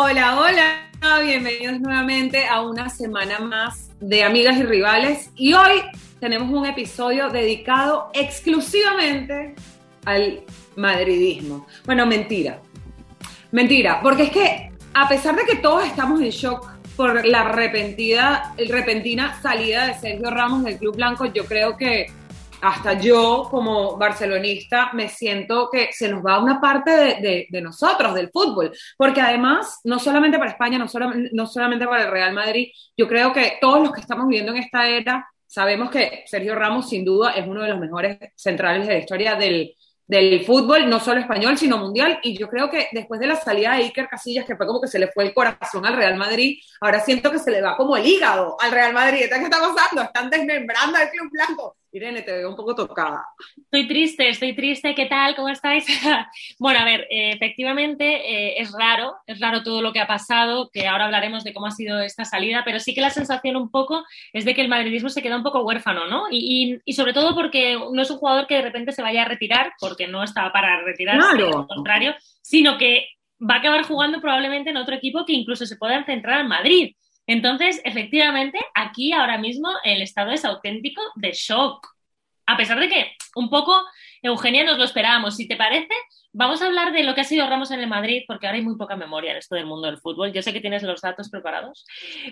Hola, hola, bienvenidos nuevamente a una semana más de Amigas y Rivales. Y hoy tenemos un episodio dedicado exclusivamente al madridismo. Bueno, mentira. Mentira, porque es que a pesar de que todos estamos en shock por la repentina, repentina salida de Sergio Ramos del Club Blanco, yo creo que hasta yo como barcelonista me siento que se nos va una parte de, nosotros, del fútbol, porque además, no solamente para España, no, no solamente para el Real Madrid, yo creo que todos los que estamos viviendo en esta era sabemos que Sergio Ramos sin duda es uno de los mejores centrales de la historia del, del fútbol, no solo español, sino mundial. Y yo creo que después de la salida de Iker Casillas, que fue como que se le fue el corazón al Real Madrid, ahora siento que se le va como el hígado al Real Madrid. ¿Qué está pasando? Están desmembrando al Club Blanco. Irene, te veo un poco tocada. Estoy triste, estoy triste. ¿Qué tal? ¿Cómo estáis? bueno, a ver, eh, efectivamente eh, es raro, es raro todo lo que ha pasado, que ahora hablaremos de cómo ha sido esta salida, pero sí que la sensación un poco es de que el madridismo se queda un poco huérfano, ¿no? Y, sobre todo porque no es un jugador que de repente se vaya a retirar, porque no estaba para retirarse, al contrario, sino que va a acabar jugando probablemente en otro equipo que incluso se pueda centrar en Madrid. Entonces, efectivamente, aquí ahora mismo el estado es auténtico de shock. A pesar de que un poco, Eugenia, nos lo esperábamos. Si te parece, vamos a hablar de lo que ha sido Ramos en el Madrid, porque ahora hay muy poca memoria en esto del mundo del fútbol. Yo sé que tienes los datos preparados.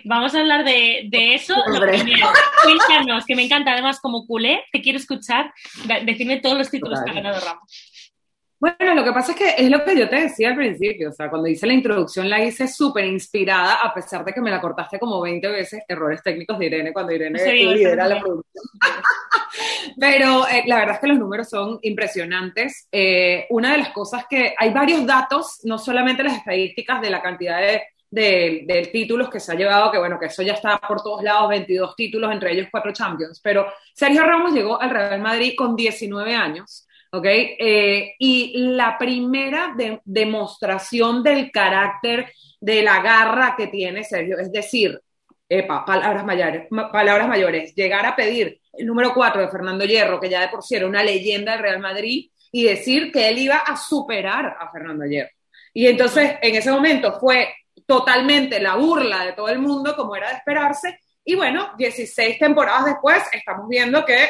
Vamos a hablar de, de eso. Lo primero, cuéntanos, que me encanta. Además, como culé, te quiero escuchar. Decirme todos los títulos que ha ganado Ramos. Bueno, lo que pasa es que es lo que yo te decía al principio, o sea, cuando hice la introducción la hice súper inspirada, a pesar de que me la cortaste como 20 veces, errores técnicos de Irene cuando Irene lidera la producción. Pero eh, la verdad es que los números son impresionantes. Eh, una de las cosas que hay varios datos, no solamente las estadísticas de la cantidad de, de, títulos que se ha llevado, que bueno, que eso ya está por todos lados, 22 títulos, entre ellos cuatro Champions, pero Sergio Ramos llegó al Real Madrid con 19 años ¿ok? Eh, y la primera demostración del carácter, de la garra que tiene Sergio, es decir, epa, palabras mayores, palabras mayores, llegar a pedir el número 4 de Fernando Hierro, que ya de por sí era una leyenda del Real Madrid, y decir que él iba a superar a Fernando Hierro. Y entonces, en ese momento fue totalmente la burla de todo el mundo, como era de esperarse, y bueno, 16 temporadas después estamos viendo que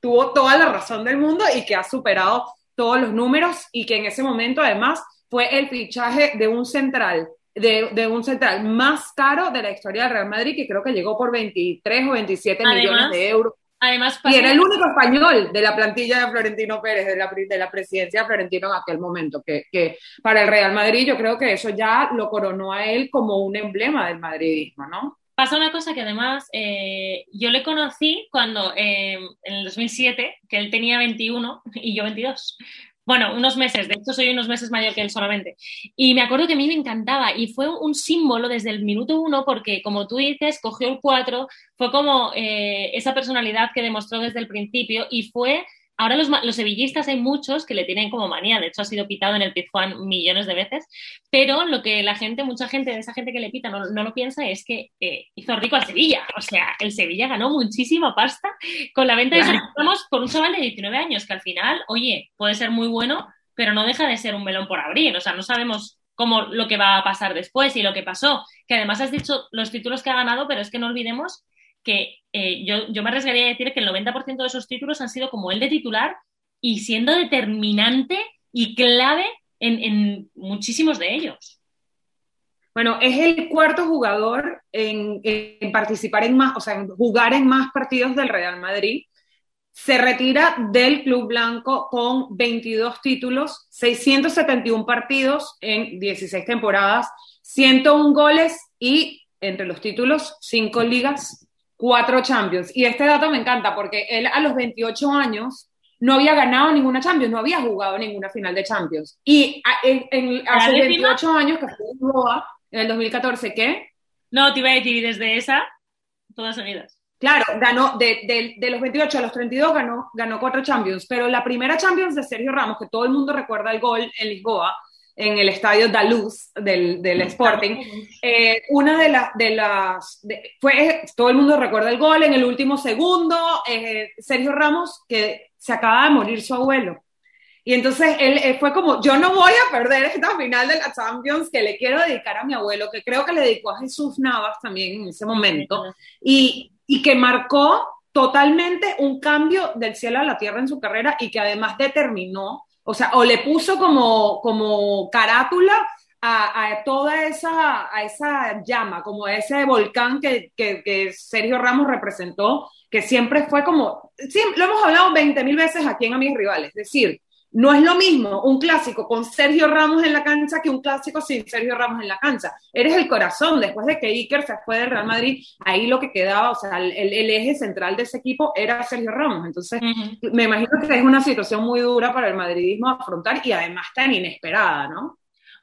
tuvo toda la razón del mundo y que ha superado todos los números y que en ese momento además fue el fichaje de un central, de, un central más caro de la historia del Real Madrid, que creo que llegó por 23 o 27 millones de euros. Además, y era el único español de la plantilla de Florentino Pérez, de la, de la presidencia de Florentino en aquel momento, que, que, para el Real Madrid yo creo que eso ya lo coronó a él como un emblema del madridismo, ¿no? Pasa una cosa que además eh, yo le conocí cuando eh, en el 2007, que él tenía 21 y yo 22. Bueno, unos meses, de hecho soy unos meses mayor que él solamente. Y me acuerdo que a mí me encantaba y fue un símbolo desde el minuto uno porque, como tú dices, cogió el 4, fue como eh, esa personalidad que demostró desde el principio y fue Ahora los, los, sevillistas hay muchos que le tienen como manía, de hecho ha sido pitado en el Pizjuán millones de veces, pero lo que la gente, mucha gente de esa gente que le pita no, lo piensa es que eh, hizo rico al Sevilla, o sea, el Sevilla ganó muchísima pasta con la venta de Ramos por un chaval de 19 años, que al final, oye, puede ser muy bueno, pero no deja de ser un melón por abrir, o sea, no sabemos cómo lo que va a pasar después y lo que pasó, que además has dicho los títulos que ha ganado, pero es que no olvidemos que eh, yo, me arriesgaría a decir que el 90% de esos títulos han sido como el de titular y siendo determinante y clave en, muchísimos de ellos. Bueno, es el cuarto jugador en, participar en más, o sea, en jugar en más partidos del Real Madrid. Se retira del Club Blanco con 22 títulos, 671 partidos en 16 temporadas, 101 goles y entre los títulos, 5 ligas cuatro Champions. Y este dato me encanta porque él a los 28 años no había ganado ninguna Champions, no había jugado ninguna final de Champions. Y en, hace 28 años, que fue en Goa, en el 2014, ¿qué? No, te iba a decir, desde esa, todas seguidas. Claro, ganó, de, de, los 28 a los 32 ganó, ganó cuatro Champions, pero la primera Champions de Sergio Ramos, que todo el mundo recuerda el gol en Lisboa, en el estadio Daluz del, del Sporting. Eh, una de, de las, fue, todo el mundo recuerda el gol en el último segundo, eh, Sergio Ramos, que se acaba de morir su abuelo. Y entonces él, fue como, yo no voy a perder esta final de la Champions que le quiero dedicar a mi abuelo, que creo que le dedicó a Jesús Navas también en ese momento, y, y que marcó totalmente un cambio del cielo a la tierra en su carrera y que además determinó, o sea, o le puso como, como carátula a, toda esa, a esa llama, como a ese volcán que, que, Sergio Ramos representó, que siempre fue como, lo hemos hablado 20 mil veces aquí en A Mis Rivales, es decir, no es lo mismo un clásico con Sergio Ramos en la cancha que un clásico sin Sergio Ramos en la cancha. Eres el corazón. Después de que Iker se fue del Real Madrid, ahí lo que quedaba, o sea, el, eje central de ese equipo era Sergio Ramos. Entonces, me imagino que es una situación muy dura para el madridismo afrontar y además tan inesperada, ¿no?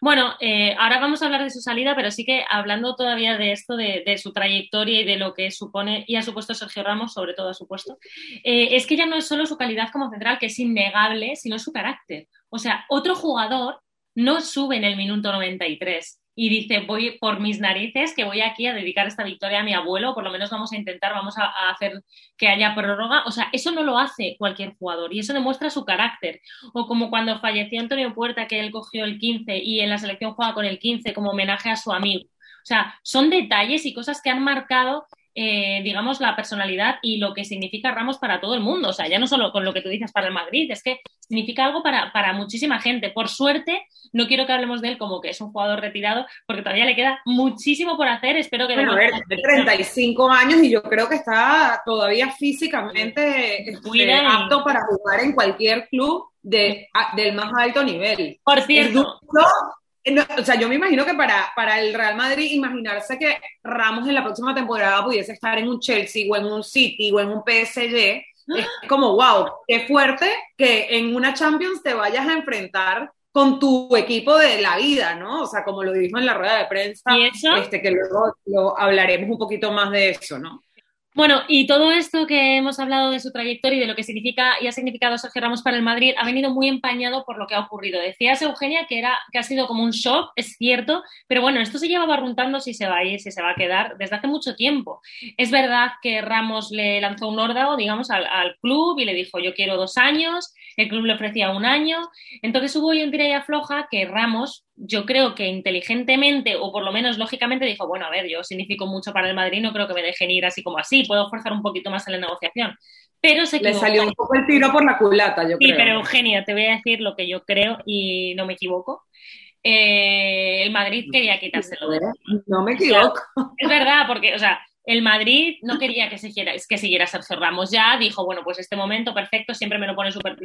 Bueno, eh, ahora vamos a hablar de su salida, pero sí que hablando todavía de esto, de, su trayectoria y de lo que supone y ha supuesto Sergio Ramos, sobre todo ha supuesto, eh, es que ya no es solo su calidad como central, que es innegable, sino su carácter. O sea, otro jugador no sube en el minuto 93 y dice, voy por mis narices, que voy aquí a dedicar esta victoria a mi abuelo, por lo menos vamos a intentar, vamos a, hacer que haya prórroga. O sea, eso no lo hace cualquier jugador y eso demuestra su carácter. O como cuando falleció Antonio Puerta, que él cogió el 15 y en la selección juega con el 15 como homenaje a su amigo. O sea, son detalles y cosas que han marcado eh, digamos, la personalidad y lo que significa Ramos para todo el mundo. O sea, ya no solo con lo que tú dices para el Madrid, es que significa algo para, para muchísima gente. Por suerte, no quiero que hablemos de él como que es un jugador retirado, porque todavía le queda muchísimo por hacer. Espero que... Bueno, a ver, de 35 años y yo creo que está todavía físicamente este, apto para jugar en cualquier club de, del más alto nivel. Por cierto o sea, yo me imagino que para, para el Real Madrid imaginarse que Ramos en la próxima temporada pudiese estar en un Chelsea o en un City o en un PSG, es como, wow, qué fuerte que en una Champions te vayas a enfrentar con tu equipo de la vida, ¿no? O sea, como lo dijo en la rueda de prensa, Este, que luego lo hablaremos un poquito más de eso, ¿no? Bueno, y todo esto que hemos hablado de su trayectoria y de lo que significa y ha significado Sergio Ramos para el Madrid ha venido muy empañado por lo que ha ocurrido. Decías, Eugenia, que, era, que ha sido como un shock, es cierto, pero bueno, esto se lleva barruntando si se va a ir, si se va a quedar desde hace mucho tiempo. Es verdad que Ramos le lanzó un órdago, digamos, al, al club y le dijo, yo quiero dos años, el club le ofrecía un año. Entonces hubo un tira y afloja que Ramos, yo creo que inteligentemente o por lo menos lógicamente dijo, bueno, a ver, yo significo mucho para el Madrid, no creo que me dejen ir así como así, puedo forzar un poquito más en la negociación. Pero se Le salió un poco el tiro por la culata, yo creo. Sí, pero Eugenia, te voy a decir lo que yo creo y no me equivoco. Eh, el Madrid quería quitárselo. No me equivoco. es verdad, porque, o sea, el Madrid no quería que siguiera, que siguiera Sergio Ramos ya, dijo, bueno, pues este momento perfecto, siempre me lo pone súper,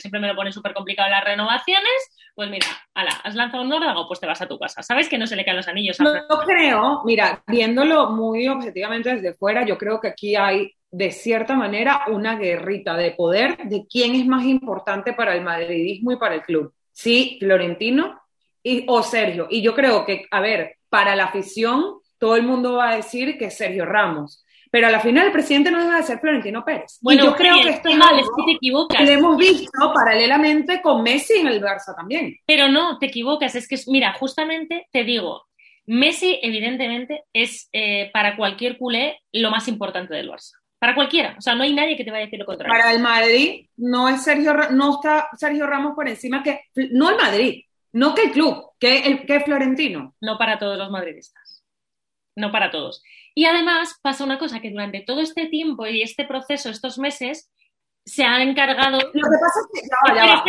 siempre me lo pone súper complicado las renovaciones, pues mira, ala, has lanzado un órdago, pues te vas a tu casa. ¿Sabes que no se le caen los anillos? A no, no creo, mira, viéndolo muy objetivamente desde fuera, yo creo que aquí hay de cierta manera una guerrita de poder de quién es más importante para el madridismo y para el club. Sí, Florentino y, o Sergio. Y yo creo que, a ver, para la afición todo el mundo va a decir que es Sergio Ramos. Pero a la final el presidente no deja de ser Florentino Pérez. Bueno, yo creo que esto es algo te equivocas. que hemos visto paralelamente con Messi en el Barça también. Pero no, te equivocas. Es que, mira, justamente te digo, Messi evidentemente es eh, para cualquier culé lo más importante del Barça. Para cualquiera. O sea, no hay nadie que te vaya a decir lo contrario. Para el Madrid no es Sergio, no está Sergio Ramos por encima que, no el Madrid, no que el club, que el que Florentino. No para todos los madridistas no para todos. Y además pasa una cosa, que durante todo este tiempo y este proceso, estos meses, se ha encargado... Lo que pasa es que... Ya va, ya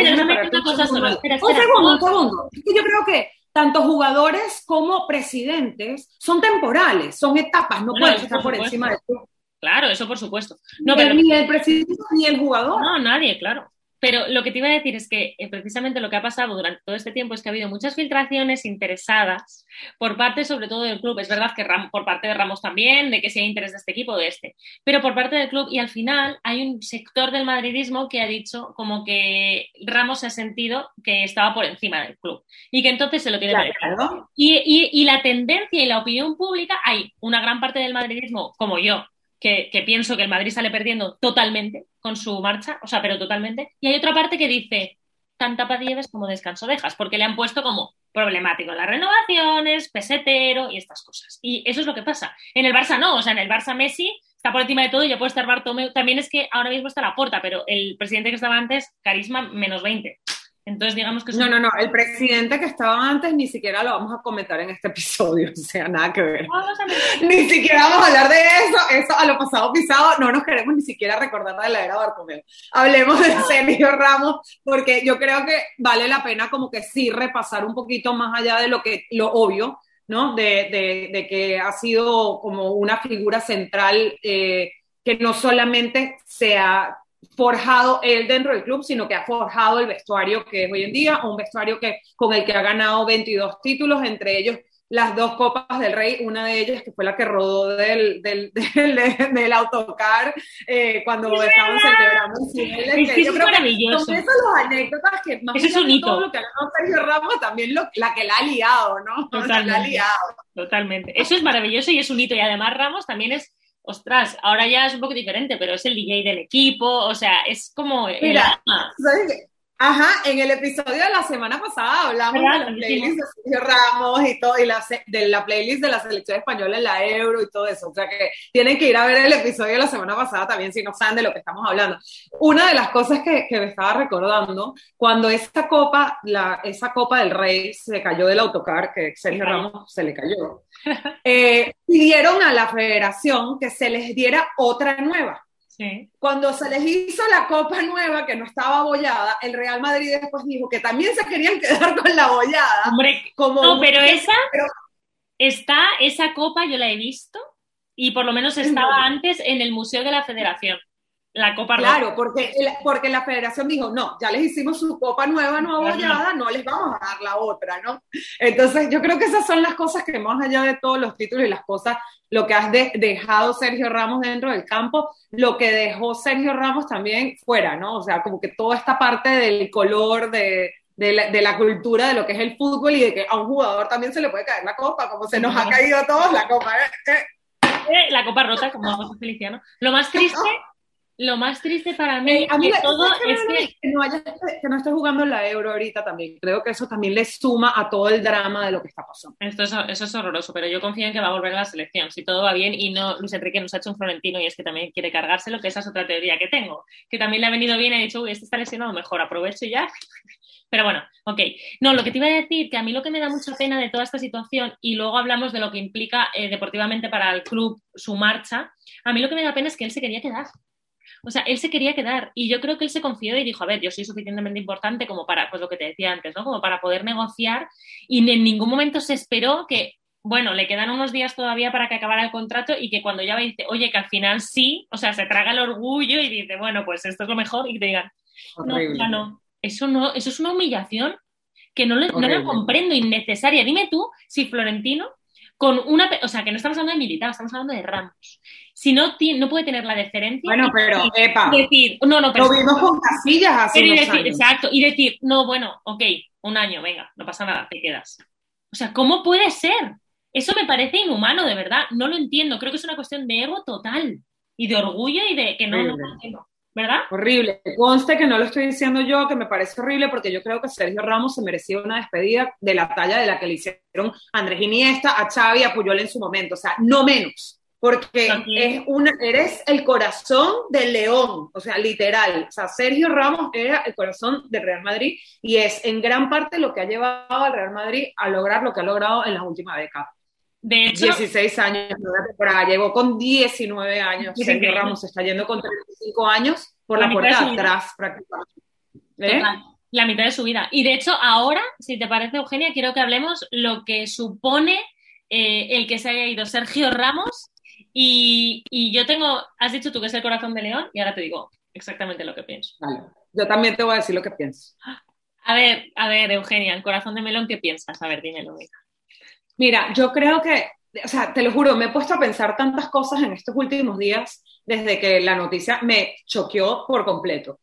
Un segundo, un segundo. Es que yo creo que tanto jugadores como presidentes son temporales, son etapas, no, pueden estar por, encima de todo. Claro, eso por supuesto. No, pero... Ni el presidente ni el jugador. No, nadie, claro. Pero lo que te iba a decir es que eh, precisamente lo que ha pasado durante todo este tiempo es que ha habido muchas filtraciones interesadas por parte sobre todo del club. Es verdad que por parte de Ramos también, de que si hay interés de este equipo o de este, pero por parte del club y al final hay un sector del madridismo que ha dicho como que Ramos se ha sentido que estaba por encima del club y que entonces se lo tiene claro. y, y la tendencia y la opinión pública, hay una gran parte del madridismo como yo, que, pienso que el Madrid sale perdiendo totalmente con su marcha, o sea, pero totalmente. Y hay otra parte que dice, tanta paz como descanso dejas, porque le han puesto como problemático las renovaciones, pesetero y estas cosas. Y eso es lo que pasa. En el Barça no, o sea, en el Barça Messi está por encima de todo y ya puede estar Bartomeu. También es que ahora mismo está la puerta, pero el presidente que estaba antes, carisma menos 20. Entonces, digamos que... No, no, no, el presidente que estaba antes ni siquiera lo vamos a comentar en este episodio, o sea, nada que ver. ni siquiera vamos a hablar de eso, eso a lo pasado pisado, no nos queremos ni siquiera recordar de la era Bartomeu. Hablemos de Sergio Ramos, porque yo creo que vale la pena como que sí repasar un poquito más allá de lo que, lo obvio, ¿no? De, de, que ha sido como una figura central eh, que no solamente se ha forjado él dentro del club, sino que ha forjado el vestuario que es hoy en día, un vestuario que, con el que ha ganado 22 títulos, entre ellos las dos copas del rey, una de ellas que fue la que rodó del, del, del, autocar eh, cuando estaban celebrando es que yo creo maravilloso. Son esas anécdotas que más eso es un hito. todo lo que ha ganado Sergio Ramos, también lo, la que la ha liado, ¿no? Totalmente. La ha liado. Totalmente. Eso es maravilloso y es un hito. Y además Ramos también es ostras, ahora ya es un poco diferente, pero es el DJ del equipo, o sea, es como... Mira, Ajá, en el episodio de la semana pasada hablamos de la playlist de Sergio Ramos y todo, y la, de la playlist de la selección española en la Euro y todo eso. O sea que tienen que ir a ver el episodio de la semana pasada también si no saben de lo que estamos hablando. Una de las cosas que, que me estaba recordando, cuando esta copa, la, esa copa del Rey se cayó del autocar, que Sergio Ramos se le cayó, eh, pidieron a la federación que se les diera otra nueva. Cuando se les hizo la copa nueva que no estaba abollada, el Real Madrid después dijo que también se querían quedar con la abollada. Hombre, como no, pero esa está, esa copa yo la he visto y por lo menos estaba antes en el Museo de la Federación. La Copa Claro, porque, porque la federación dijo, no, ya les hicimos su copa nueva, no abollada, no les vamos a dar la otra, ¿no? Entonces, yo creo que esas son las cosas que más allá de todos los títulos y las cosas, lo que has dejado Sergio Ramos dentro del campo, lo que dejó Sergio Ramos también fuera, ¿no? O sea, como que toda esta parte del color, de, de la, cultura de lo que es el fútbol y de que a un jugador también se le puede caer la copa, como se nos ha caído a todos la copa. ¿eh? Eh, la copa rota, como vamos a Feliciano. Lo más triste lo más triste para mí, eh, de todo es que, no que no esté jugando la Euro ahorita también. Creo que eso también le suma a todo el drama de lo que está pasando. Esto es, eso es horroroso, pero yo confío en que va a volver a la selección. Si todo va bien y no Luis Enrique nos ha hecho un florentino y es que también quiere cargárselo, que esa es otra teoría que tengo. Que también le ha venido bien y ha dicho, uy, este está lesionado, mejor aprovecho y ya. Pero bueno, ok. No, lo que te iba a decir, que a mí lo que me da mucha pena de toda esta situación, y luego hablamos de lo que implica eh, deportivamente para el club su marcha, a mí lo que me da pena es que él se quería quedar. O sea, él se quería quedar y yo creo que él se confió y dijo, a ver, yo soy suficientemente importante como para, pues lo que te decía antes, ¿no? Como para poder negociar y en ningún momento se esperó que, bueno, le quedan unos días todavía para que acabara el contrato y que cuando ya va dice, oye, que al final sí, o sea, se traga el orgullo y dice, bueno, pues esto es lo mejor y te digan, no, ya no, eso no, eso es una humillación que no, no la comprendo, innecesaria. Dime tú si Florentino con una, o sea, que no estamos hablando de militar, estamos hablando de Ramos. Si no, no puede tener la deferencia. Bueno, pero, epa. Decir, no, no, pero. Lo vimos con casillas hace decir, Exacto, y decir, no, bueno, ok, un año, venga, no pasa nada, te quedas. O sea, ¿cómo puede ser? Eso me parece inhumano, de verdad. No lo entiendo. Creo que es una cuestión de ego total y de orgullo y de que no, no, no, ¿verdad? Horrible. Conste que no lo estoy diciendo yo, que me parece horrible, porque yo creo que Sergio Ramos se merecía una despedida de la talla de la que le hicieron Andrés Iniesta, a Xavi, a Puyol en su momento. O sea, no menos. Porque es una, eres el corazón del león, o sea, literal. O sea, Sergio Ramos era el corazón del Real Madrid y es en gran parte lo que ha llevado al Real Madrid a lograr lo que ha logrado en las últimas décadas. De hecho, 16 años llegó con 19 años. Sergio Ramos está yendo con 35 años por la, puerta de atrás, prácticamente. ¿Eh? La mitad de su vida. Y de hecho, ahora, si te parece, Eugenia, quiero que hablemos lo que supone eh, el que se haya ido Sergio Ramos. Y, y, yo tengo, has dicho tú que es el corazón de León, y ahora te digo exactamente lo que pienso. Vale. Yo también te voy a decir lo que pienso. A ver, a ver, Eugenia, el corazón de Melón, ¿qué piensas? A ver, dímelo. Mira. Mira, yo creo que, o sea, te lo juro, me he puesto a pensar tantas cosas en estos últimos días desde que la noticia me choqueó por completo.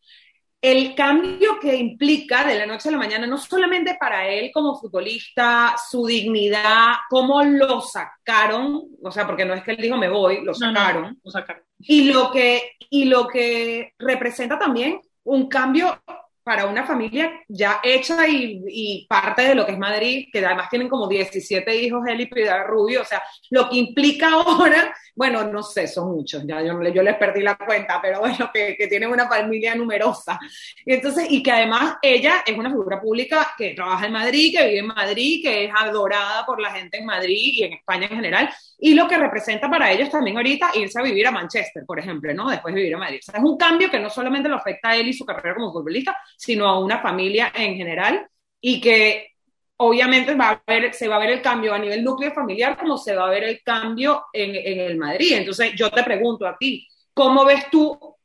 El cambio que implica de la noche a la mañana, no solamente para él como futbolista, su dignidad, cómo lo sacaron, o sea, porque no es que él dijo me voy, lo sacaron. lo sacaron. Y lo que, y lo que representa también un cambio para una familia ya hecha y, parte de lo que es Madrid, que además tienen como 17 hijos, él y Pilar Rubio, o sea, lo que implica ahora, bueno, no sé, son muchos, ya yo, yo les perdí la cuenta, pero bueno, que, que tienen una familia numerosa. Y entonces, y que además ella es una figura pública que trabaja en Madrid, que vive en Madrid, que es adorada por la gente en Madrid y en España en general, y lo que representa para ellos también ahorita irse a vivir a Manchester, por ejemplo, ¿no? Después de vivir a Madrid. O sea, es un cambio que no solamente lo afecta a él y su carrera como futbolista, sino a una familia en general y que obviamente se va a ver el cambio a nivel núcleo familiar como se va a ver el cambio en, en el Madrid. Entonces yo te pregunto a ti, ¿cómo ves tú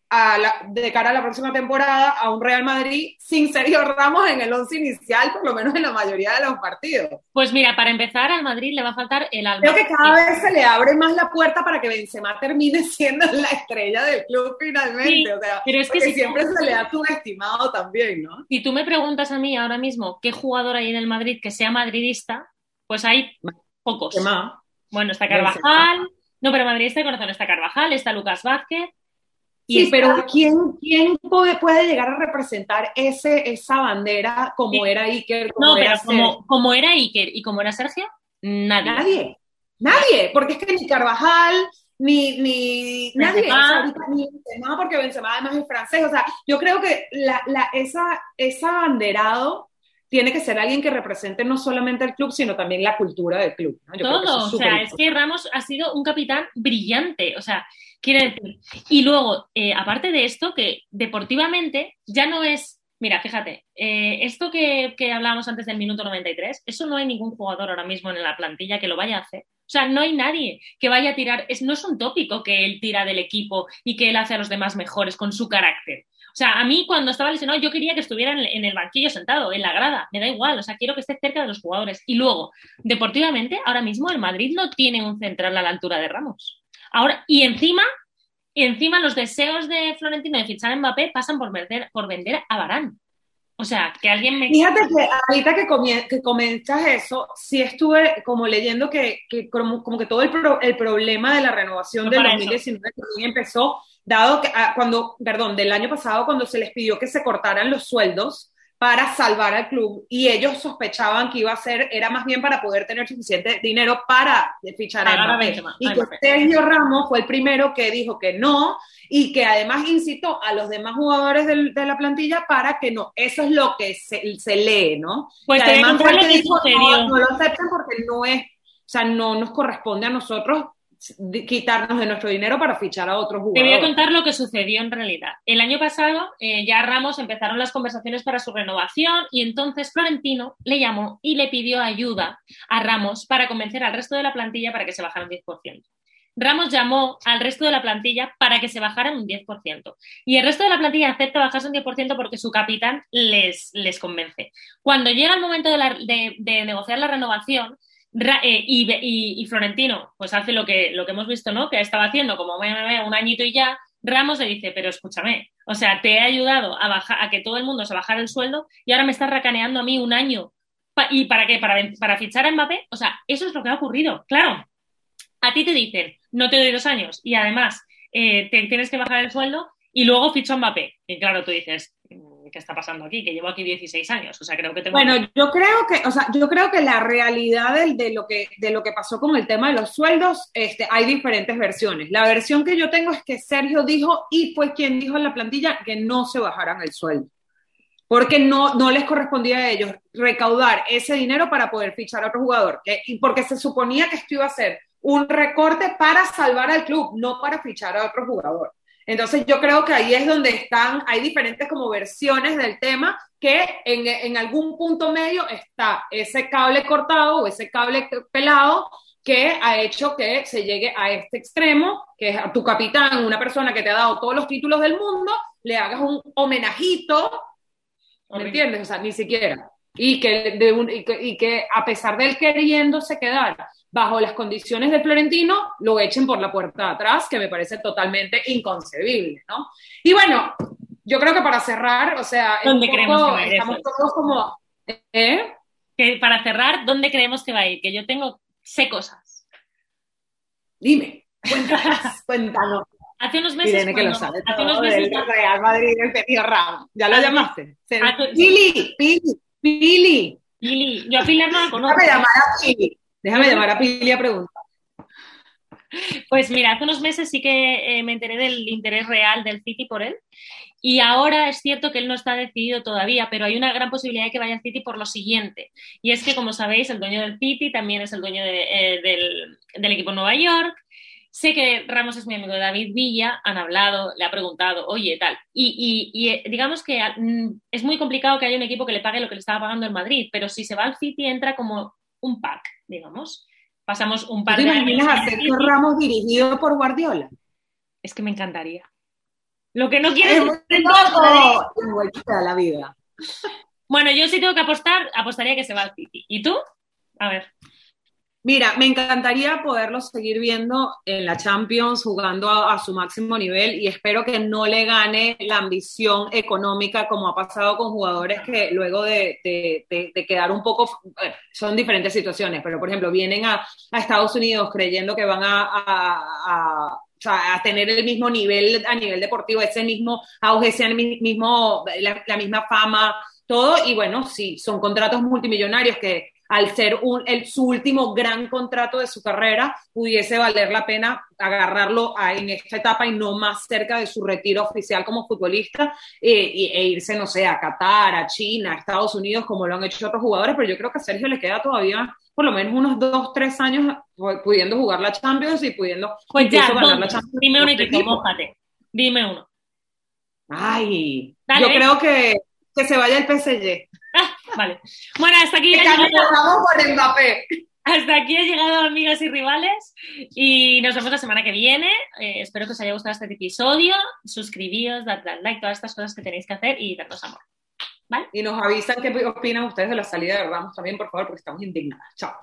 de cara a la próxima temporada a un Real Madrid sin Sergio Ramos en el once inicial, por lo menos en la mayoría de los partidos. Pues mira, para empezar, al Madrid le va a faltar el alma. Creo que cada vez se le abre más la puerta para que Benzema termine siendo la estrella del club finalmente. o sea, pero es que siempre se le da tu estimado también, ¿no? Si tú me preguntas a mí ahora mismo qué jugador hay en el Madrid que sea madridista, pues hay pocos. Bueno, está Carvajal. No, pero madridista corazón está Carvajal, está Lucas Vázquez, sí, pero ¿quién, quién puede, puede, llegar a representar ese, esa bandera como era Iker? Como no, pero como, como, era Iker y como era Sergio, nadie. Nadie, nadie, porque es que ni Carvajal, ni, ni nadie, ni Benzema, porque Benzema además es francés, o sea, yo creo que la, la, esa, esa banderado tiene que ser alguien que represente no solamente el club, sino también la cultura del club. Todo, o sea, es que Ramos ha sido un capitán brillante, o sea, Quiere decir, y luego, eh, aparte de esto, que deportivamente ya no es, mira, fíjate, eh, esto que, que, hablábamos antes del minuto 93, eso no hay ningún jugador ahora mismo en la plantilla que lo vaya a hacer. O sea, no hay nadie que vaya a tirar, es, no es un tópico que él tira del equipo y que él hace a los demás mejores con su carácter. O sea, a mí cuando estaba lesionado yo quería que estuviera en el banquillo sentado, en la grada, me da igual, o sea, quiero que esté cerca de los jugadores. Y luego, deportivamente, ahora mismo el Madrid no tiene un central a la altura de Ramos. Ahora, y encima, y encima los deseos de Florentino de fichar a Mbappé pasan por vender, por vender a Barán. O sea, que alguien me... Fíjate que ahorita que, que comentas eso, sí estuve como leyendo que, que como, que todo el, el, problema de la renovación del 2019 empezó, dado que ah, cuando, perdón, del año pasado, cuando se les pidió que se cortaran los sueldos para salvar al club y ellos sospechaban que iba a ser, era más bien para poder tener suficiente dinero para fichar a Mbappé. Y que Sergio Ramos fue el primero que dijo que no y que además incitó a los demás jugadores de la plantilla para que no. Eso es lo que se, se lee, ¿no? Pues además que dijo, no, no lo aceptan porque no es, o sea, no nos corresponde a nosotros quitarnos de nuestro dinero para fichar a otros jugadores. Te voy a contar lo que sucedió en realidad. El año pasado eh, ya Ramos empezaron las conversaciones para su renovación y entonces Florentino le llamó y le pidió ayuda a Ramos para convencer al resto de la plantilla para que se bajara un 10%. Ramos llamó al resto de la plantilla para que se bajaran un 10%. Y el resto de la plantilla acepta bajarse un 10% porque su capitán les, les convence. Cuando llega el momento de, de negociar la renovación, eh, y, Florentino, pues hace lo que, lo que hemos visto, ¿no? Que estaba haciendo como un añito y ya. Ramos le dice, pero escúchame, o sea, te he ayudado a, bajar, a que todo el mundo se bajara el sueldo y ahora me estás racaneando a mí un año. ¿Y para qué? ¿Para, para fichar a Mbappé? O sea, eso es lo que ha ocurrido. Claro, a ti te dicen, no te doy dos años y además eh, te tienes que bajar el sueldo y luego ficho a Mbappé. Y claro, tú dices, ¿qué está pasando aquí? Que llevo aquí 16 años, o sea, creo que tengo... Bueno, yo creo que, o sea, yo creo que la realidad de, lo que, de lo que pasó con el tema de los sueldos, este, hay diferentes versiones. La versión que yo tengo es que Sergio dijo, y fue quien dijo en la plantilla, que no se bajaran el sueldo. Porque no, no les correspondía a ellos recaudar ese dinero para poder fichar a otro jugador. y porque se suponía que esto iba a ser un recorte para salvar al club, no para fichar a otro jugador. Entonces yo creo que ahí es donde están, hay diferentes como versiones del tema que en, en algún punto medio está ese cable cortado o ese cable pelado que ha hecho que se llegue a este extremo, que es a tu capitán, una persona que te ha dado todos los títulos del mundo, le hagas un homenajito, ¿me entiendes? O sea, ni siquiera. Y que, de un, y que, y que a pesar de él queriéndose quedar bajo las condiciones de Florentino, lo echen por la puerta de atrás, que me parece totalmente inconcebible, ¿no? Y bueno, yo creo que para cerrar, o sea, ¿Dónde creemos que va a ir estamos todos como... ¿eh? Que para cerrar, ¿dónde creemos que va a ir? Que yo tengo, sé cosas. Dime, cuéntanos, cuéntanos. Hace unos meses. Irene que lo sabe hace unos meses. El Real Madrid, el Petit Ram. ¿Ya lo llamaste? Pili, Pili, Pili. Pili. Yo a Pili no la conozco. Déjame llamar a Pili. Déjame llamar a Pili a preguntar. Pues mira, hace unos meses sí que eh, me enteré del interés real del City por él. Y ahora es cierto que él no está decidido todavía, pero hay una gran posibilidad de que vaya al City por lo siguiente. Y es que, como sabéis, el dueño del City también es el dueño eh, del, del, equipo Nueva York. Sé que Ramos es mi amigo de David Villa, han hablado, le ha preguntado, oye, tal. Y, y, eh, digamos que mm, es muy complicado que haya un equipo que le pague lo que le estaba pagando en Madrid, pero si se va al City entra como un pack, digamos. Pasamos un par ¿Te de imaginas a Sergio Ramos dirigido por Guardiola? Es que me encantaría. Lo que no quieres es la la vida. Bueno, yo sí tengo que apostar, apostaría que se va al City. ¿Y tú? A ver. Mira, me encantaría poderlo seguir viendo en la Champions jugando a, su máximo nivel y espero que no le gane la ambición económica como ha pasado con jugadores que luego de, quedar un poco, son diferentes situaciones, pero por ejemplo vienen a, Estados Unidos creyendo que van a, tener el mismo nivel a nivel deportivo, ese mismo auge, ese mismo, la misma fama, todo, y bueno, sí, son contratos multimillonarios que al ser un, el, su último gran contrato de su carrera, pudiese valer la pena agarrarlo en esta etapa y no más cerca de su retiro oficial como futbolista eh, e irse, no sé, a Qatar, a China, a Estados Unidos, como lo han hecho otros jugadores, pero yo creo que a Sergio le queda todavía por lo menos unos dos, tres años pudiendo jugar la Champions y pudiendo pues ya, ganar la Champions. Dime un equipo, mójate. Dime uno. Ay, yo creo que, que se vaya el PSG. Vale. Bueno, hasta aquí. Llegado... por Mbappé. Hasta aquí ha llegado, amigas y rivales. Y nos vemos la semana que viene. Eh, espero que os haya gustado este episodio. Suscribíos, dad, like, todas estas cosas que tenéis que hacer y darnos amor. ¿Vale? Y nos avisan qué opinan ustedes de la salida de Ramos también, por favor, porque estamos indignadas. Chao.